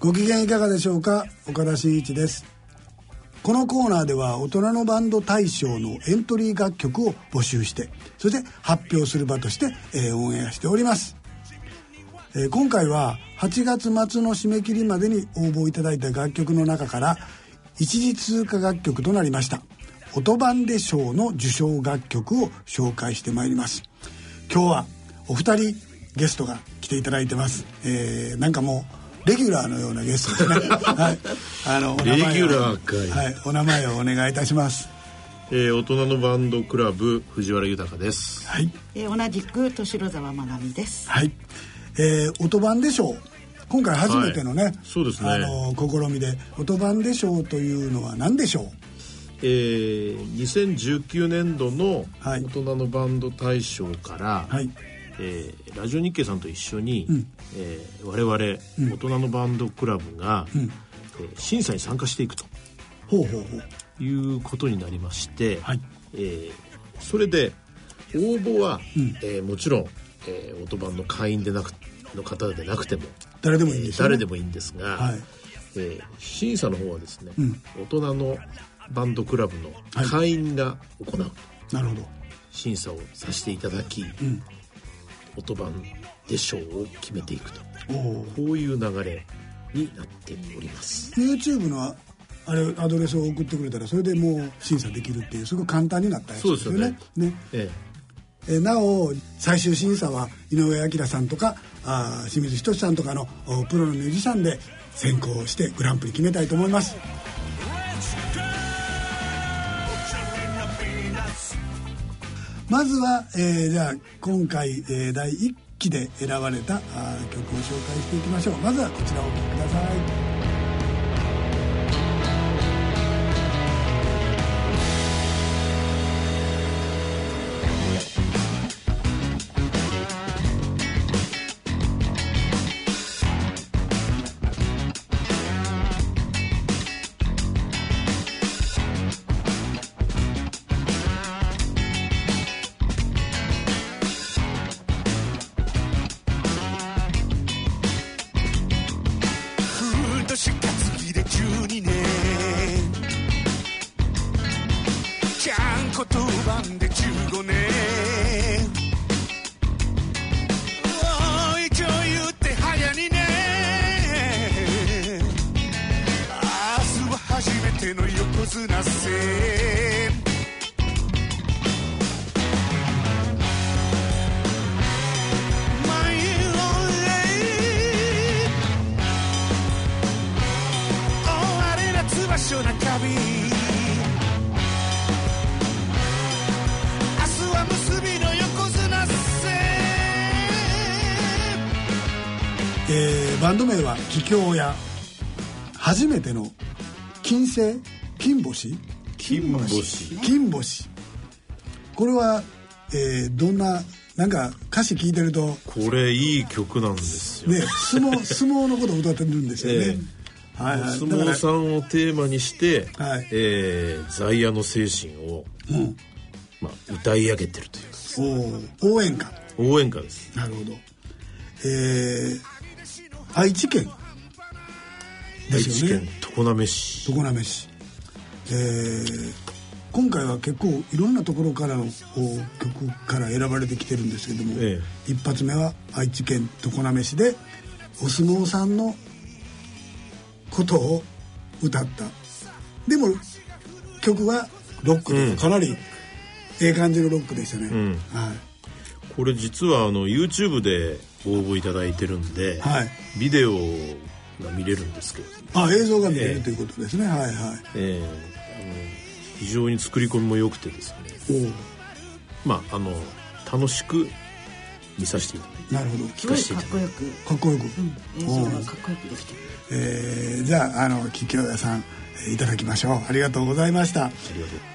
ご機嫌いかがでしょうか？岡田真一です。このコーナーでは大人のバンド大賞のエントリー楽曲を募集してそして発表する場として、えー、オンエアしております、えー、今回は8月末の締め切りまでに応募いただいた楽曲の中から一時通過楽曲となりました音版で賞の受賞楽曲を紹介してまいります。今日はお二人ゲストがていただいてます、えー、なんかもうレギュラーのようなゲストですね。はい。あの、レギュラーかい。はい。お名前をお願いいたします。えー、大人のバンドクラブ藤原豊です。はい。えー、同じく敏沢まなみです。はい。えー、音版でしょう。今回初めてのね、はい、そうですね。あの試みで音版でしょうというのは何でしょう？えー、2019年度の大人のバンド大賞から、はい、えー、ラジオ日経さんと一緒に、うん、えー、我々、大人のバンドクラブが、うん、えー、審査に参加していくと。ほうほうほう。いうことになりまして、はい。えー、それで応募は、うん、えー、もちろん、えー、オトバンの会員でなくの方でなくても誰でもいいんです、ね、誰でもいいんですが、はい。えー、審査の方はですね、うん、大人のバンドクラブの会員が行う、はい、なるほど。審査をさせていただき、うん、音版で賞を決めていくと。こういう流れになっております。YouTube のあれアドレスを送ってくれたらそれでもう審査できるっていうすごい簡単になったやつですよね。ね。ええ。えなお最終審査は井上彰さんとかあ清水仁さんとかのプロのミュージシャンで選考してグランプリ決めたいと思いますまずは、えー、じゃあ今回、えー、第1期で選ばれたあ曲を紹介していきましょう。まずはこちらをお聴きください。バンド名は「桔梗屋」初めての金星金星？金星。金星。これは、えー、どんななんか歌詞聞いてるとこれいい曲なんですよ。ね相撲相撲のことを歌ってるんですよね、えー、はい、はい、相撲さんをテーマにして、はい。えー、在野の精神を、うん。まあ、歌い上げてるというお応援歌。応援歌です。なるほど。えー、愛知県。ですよね。常滑市。常滑市。えー、今回は結構いろんなところからの曲から選ばれてきてるんですけども、ええ、一発目は愛知県常滑市でお相撲さんのことを歌った。でも曲はロックで、うん、かなりええ感じのロックでしたね、うん、はい、これ実はあの YouTube で応募いただいてるんで、はい、ビデオが見れるんですけど。あ映像が見れる、ということですね。はいはい。ええ。ー、あの非常に作り込みも良くてですね。まああの楽しく見させていただいてなるほど。聞かせていただいて。かっこよく。かっこよく、うん、映像がかっこよくできてるえー、じゃああの桔梗屋さんいただきましょう。ありがとうございました。ありがとう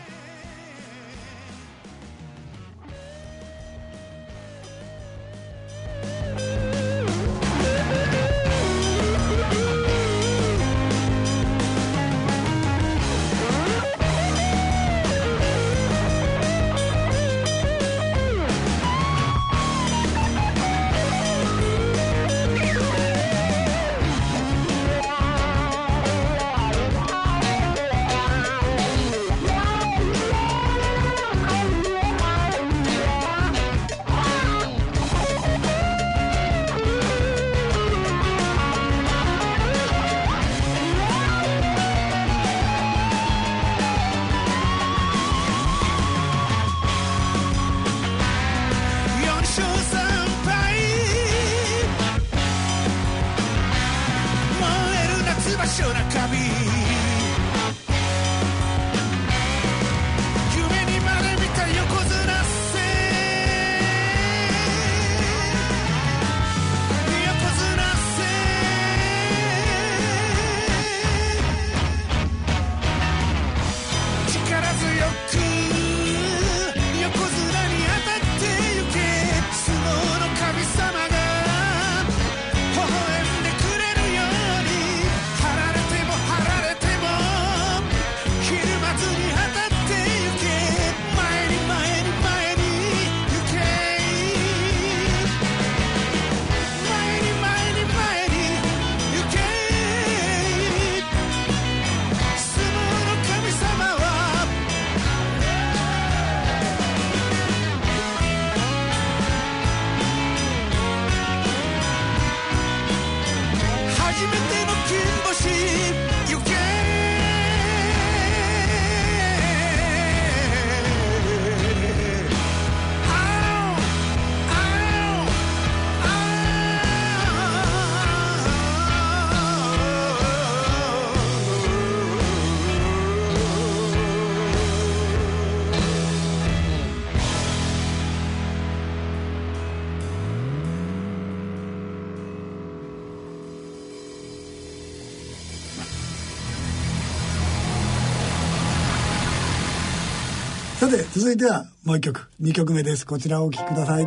さて続いてはもう一曲。2曲目です。こちらをお聴きください。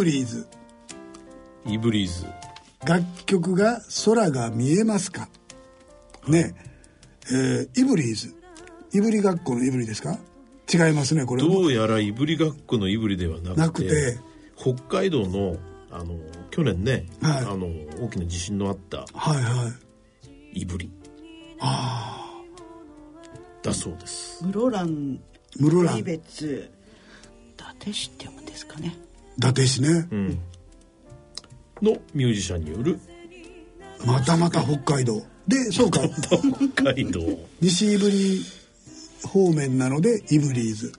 ブリーズ。イブリーズ。楽曲が「空が見えますか」ね。えー、イブリーズ。いぶりがっこのいぶりですか？違いますねこれ。どうやらいぶりがっこのいぶりではなくて北海道のあの去年ね、はい、あの大きな地震のあったはいはい。いぶりああだそうです。室蘭室蘭。別。伊達市って読むんですかね伊達市ね、うん、のミュージシャンによる。またまた北海道。でそうか。北海道。西いぶり方面なのでイブリーズ。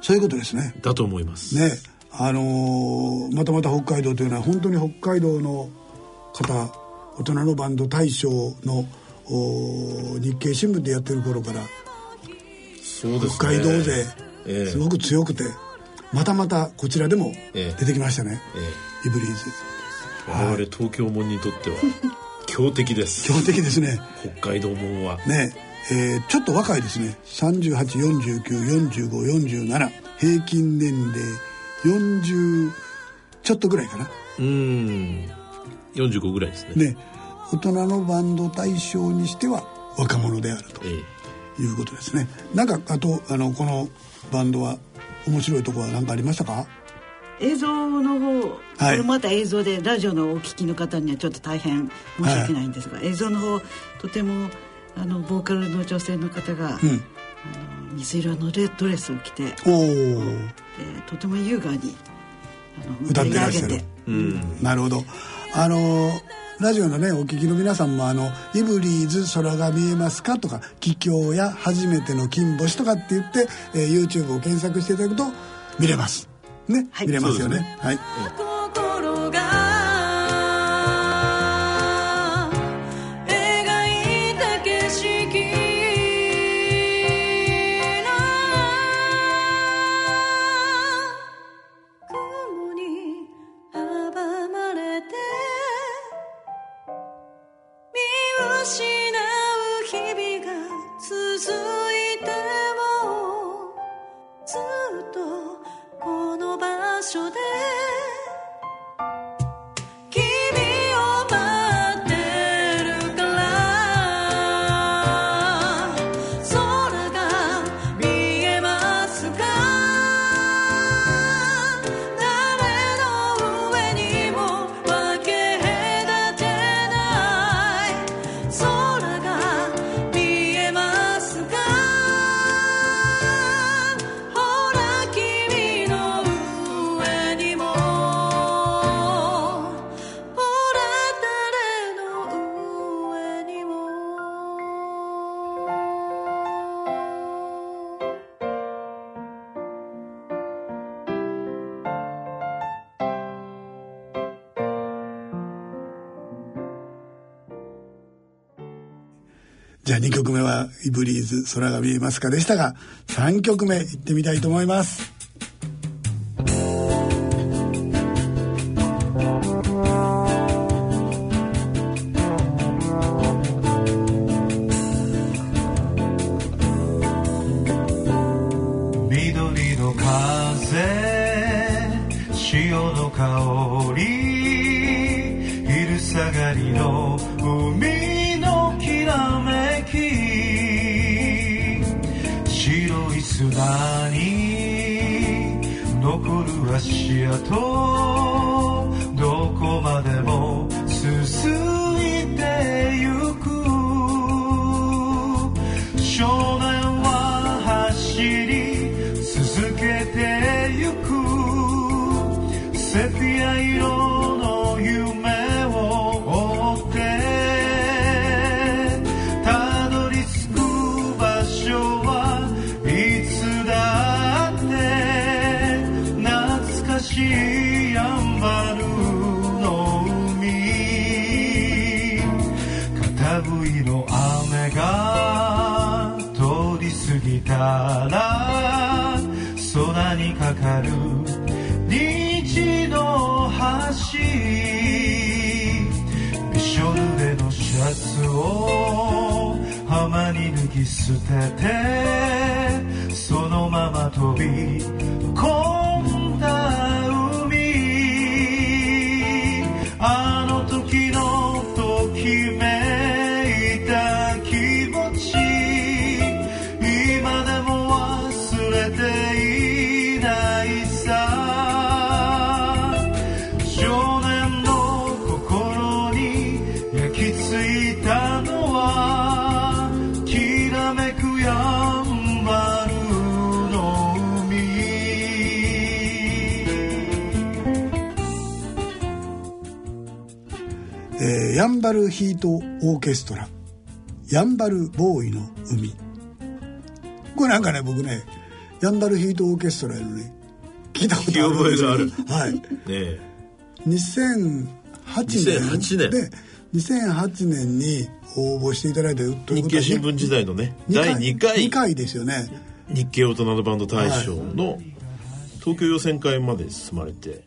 そういうことですね。だと思います。ね。あのー、またまた北海道というのは本当に北海道の方大人のバンド大賞の日経新聞でやってる頃からね、北海道勢、えー、すごく強くてまたまたこちらでも出てきましたね、えー、イブリーズ。我々東京門にとっては 強敵です。強敵ですね。北海道門は。ねえー、ちょっと若いですね。38494547平均年齢40ちょっとぐらいかな。うん。45ぐらいですね。ね大人のバンド対象にしては若者であるということですね、ええ、なんかあとあのこのバンドは面白いところは何かありましたか？映像の方、これまた映像でラジオのお聞きの方にはちょっと大変申し訳ないんですが、はい、映像の方とてもあのボーカルの女性の方が、うん、あの水色のレドレスを着ておとても優雅にあの歌ってらっしゃる、うん、なるほど。あのラジオのねお聞きの皆さんもあの「イブリーズ空が見えますか?」とか「帰郷や初めての金星」とかって言って、えー、YouTube を検索していただくと見れます。ね、はい、見れますよね、ね、はい、ずっとこの場所でじゃあ2曲目はイブリーズ空が見えますかでしたが3曲目いってみたいと思います。砂に残る足跡。雨が通り過ぎたら空にかかる虹の橋。びしょ濡れのシャツを浜に脱ぎ捨ててそのまま飛び込むヤンバルヒートオーケストラヤンバルボーイの海。これなんかね僕ねヤンバルヒートオーケストラのね聞いたことある。んですある。はい。ね2008年。2008年。で2008年に応募していただいて日経新聞時代のね。第2回。2回ですよね。日経大人のバンド大賞の、はい東京予選会まで進まれて。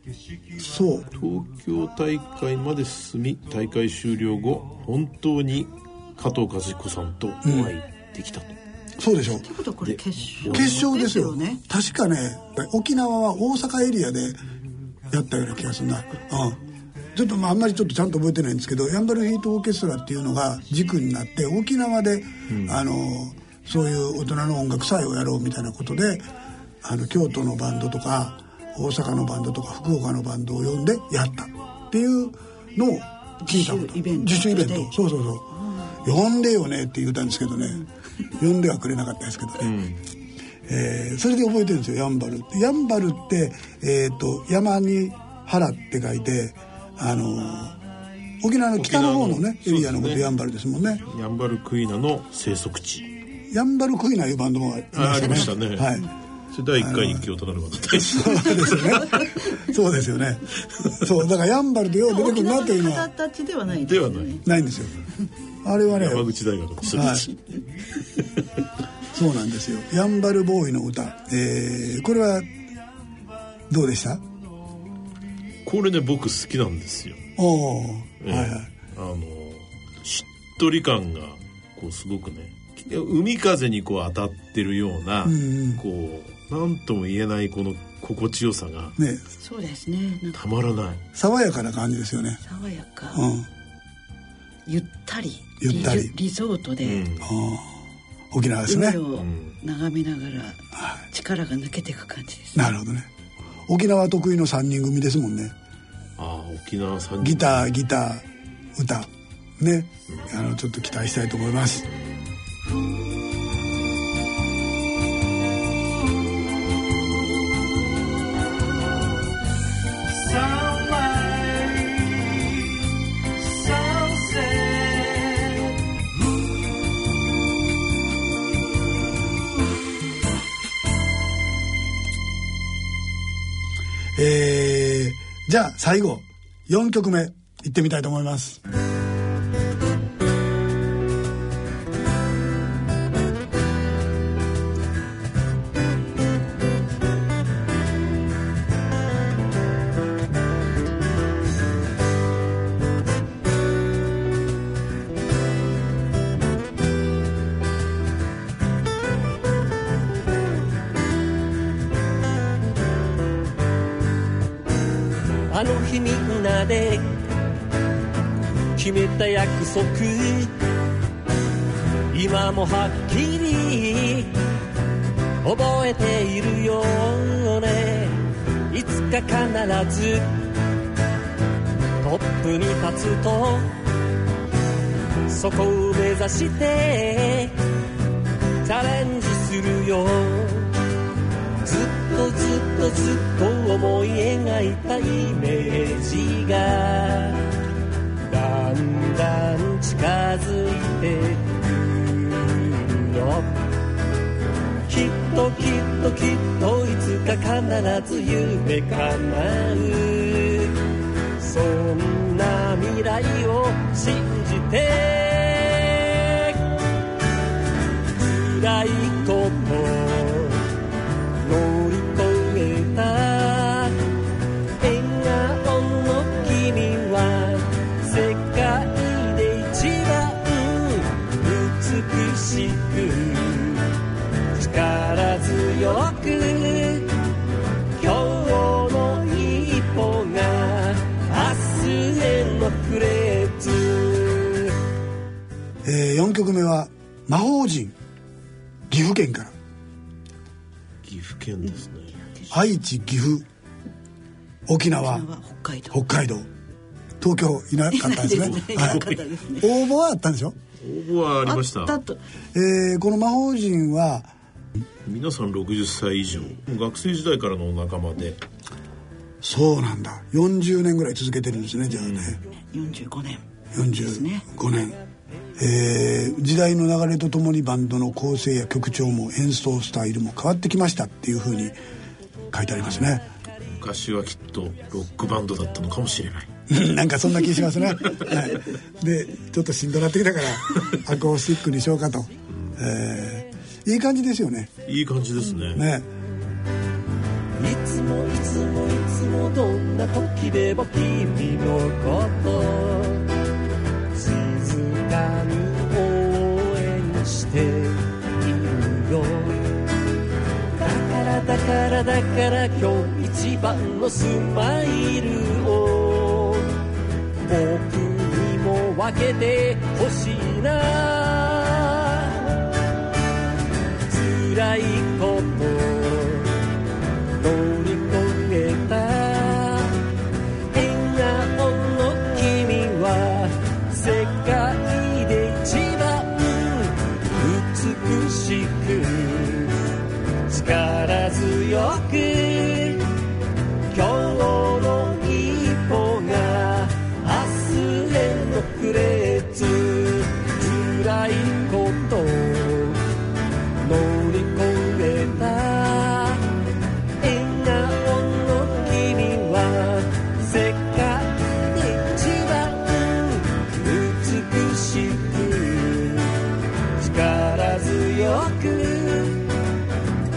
そう。東京大会まで進み大会終了後本当に加藤和彦さんとお会いできたと、うん、そうでしょ。ってことこれ決勝。決勝ですよ。ね。確かね沖縄は大阪エリアでやったような気がするな。うん。ちょっとまああんまりちょっとちゃんと覚えてないんですけどヤンバルヒートオーケストラっていうのが軸になって沖縄で、うん、あのそういう大人の音楽祭をやろうみたいなことであの京都のバンドとか大阪のバンドとか福岡のバンドを呼んでやった。っていうのを聞いたこと。自主イベント。そうそうそう、呼んでよねって言ったんですけどね、呼んではくれなかったですけどね、うん、えー、それで覚えてるんですよやんばるやんばるって、えーと、山に原って書いてあの沖縄の北の方のねエリアのことやんばるですもんね。やんばるクイナの生息地。やんばるクイナいうバンドもありましたね。はい第1回に京都なるわけ そうですね。そうですよね。そうだからやんばるでよう出てくるなというのは。形ではないではない。ないんですよ。あれはね。山口大学のはい、そうなんですよ。やんばるボーイの歌、えー、これはどうでした？これね僕好きなんですよ。おお、えー、はいはい。あのしっとり感がこうすごくね。海風にこう当たってるような、うんうん、こう何とも言えないこの心地よさがね。そうですね。たまらない。爽やかな感じですよね。爽やか、うん、ゆったり。ゆったり。リゾートで、うん、沖縄ですね。海を眺めながら力が抜けていく感じです、ね、なるほどね。沖縄得意の3人組ですもんね。ああ沖縄3人。ギターギター歌。ね、うん、あのちょっと期待したいと思います最後4曲目いってみたいと思います。あの日みんなで決めた約束。今もはっきり覚えているよね。いつか必ずトップに立つとそこを目指してチャレンジするよ。ずっとずっとずっと思い描いたイメージがだんだん近づいてくるよきっときっときっといつか必ず夢叶う。そんな未来を信じて。辛いことえー、4曲目は魔法陣岐阜県から。岐阜県ですね。愛知岐阜。沖縄北海道。北海道東京 いなかったですね。ね、はい、応募はあったんでしょ？応募はありました。えー、この魔法陣は？皆さん60歳以上。学生時代からの仲間で。そうなんだ。40年ぐらい続けてるんですねじゃあね。45年。45年、えー、時代の流れとともにバンドの構成や曲調も演奏スタイルも変わってきましたっていうふうに書いてありますね。昔はきっとロックバンドだったのかもしれないなんかそんな気しますね、はい、でちょっとしんどなってきたからアコースティックにしようかと、うん、えー、いい感じですよね。いい感じですね。ね。いつもいつもいつもどんな時でも君のことているよ。だからだからだから今日一番のスマイルを僕にも分けてほしいな。辛い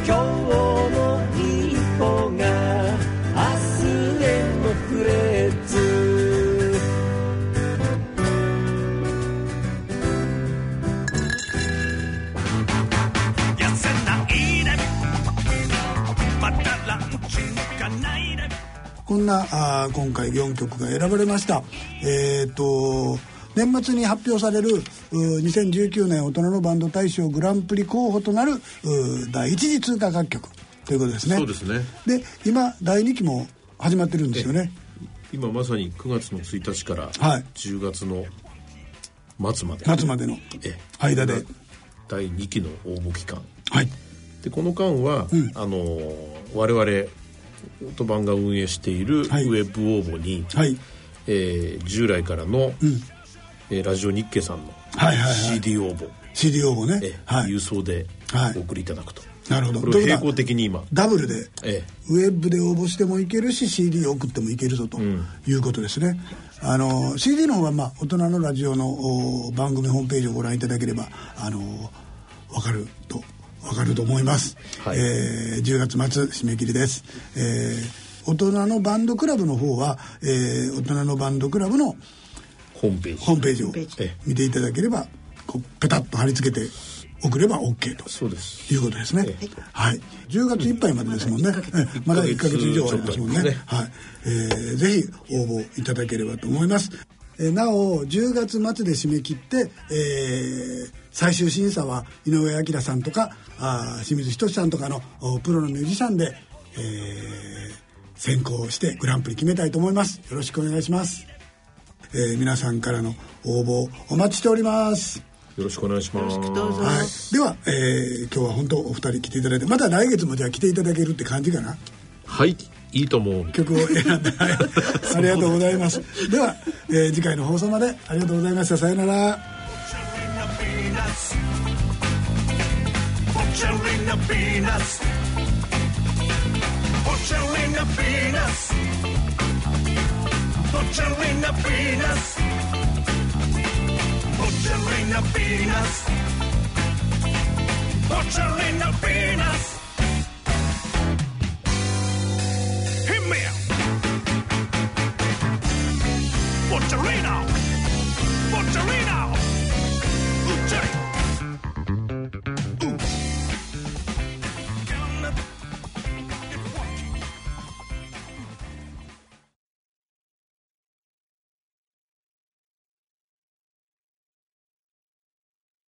今日の一歩が明日へのフレーズ」こんなあ今回4曲が選ばれました。えっ、と年末に発表される2019年大人のバンド大賞グランプリ候補となる第一次通過楽曲ということですね。そうですね。で今第2期も始まってるんですよね。今まさに9月の1日から10月の末まで、末までの間で。第2期の応募期間。はい。でこの間は、うん、あの我々オートバンが運営しているウェブ応募に、はい、えー、従来からの、うん、えー、ラジオ日経さんの CD 応募、はいはい。はい、CD 応募ね、えー、はい、郵送でお送りいただくと、なるほど。これを並行的に今。ダブルで、ええ、ウェブで応募してもいけるし CD 送ってもいけるぞということですね、うん、あの CD の方は、まあ、大人のラジオの番組ホームページをご覧いただければあの分かるとわかると思います、はい、えー、10月末締め切りです、えー、大人のバンドクラブの方は、えー、大人のバンドクラブのホームページホームページ。を見ていただければこうペタッと貼り付けて送れば OK と。そうです。いうことですね、はい、10月いっぱいまでですもんね。まだ1か月以上ありますもんね。ね、はい。えー、ぜひ応募いただければと思います。えなお10月末で締め切って、えー、最終審査は井上彰さんとかあ清水仁さんとかのプロのミュージシャンで、えー、選考してグランプリ決めたいと思います。よろしくお願いします、えー、皆さんからの応募お待ちしておりますよろしくお願いします。はい、では、えー、今日は本当お二人来ていただいて、また来月もじゃあ来ていただけるって感じかな？はい、いいと思う。曲を選んで、はい、ありがとうございます。では、えー、次回の放送までありがとうございました。さよなら。butchering a penis. Butchering a penis. Butchering a penis. Hit me. Butcherino. Butcherino.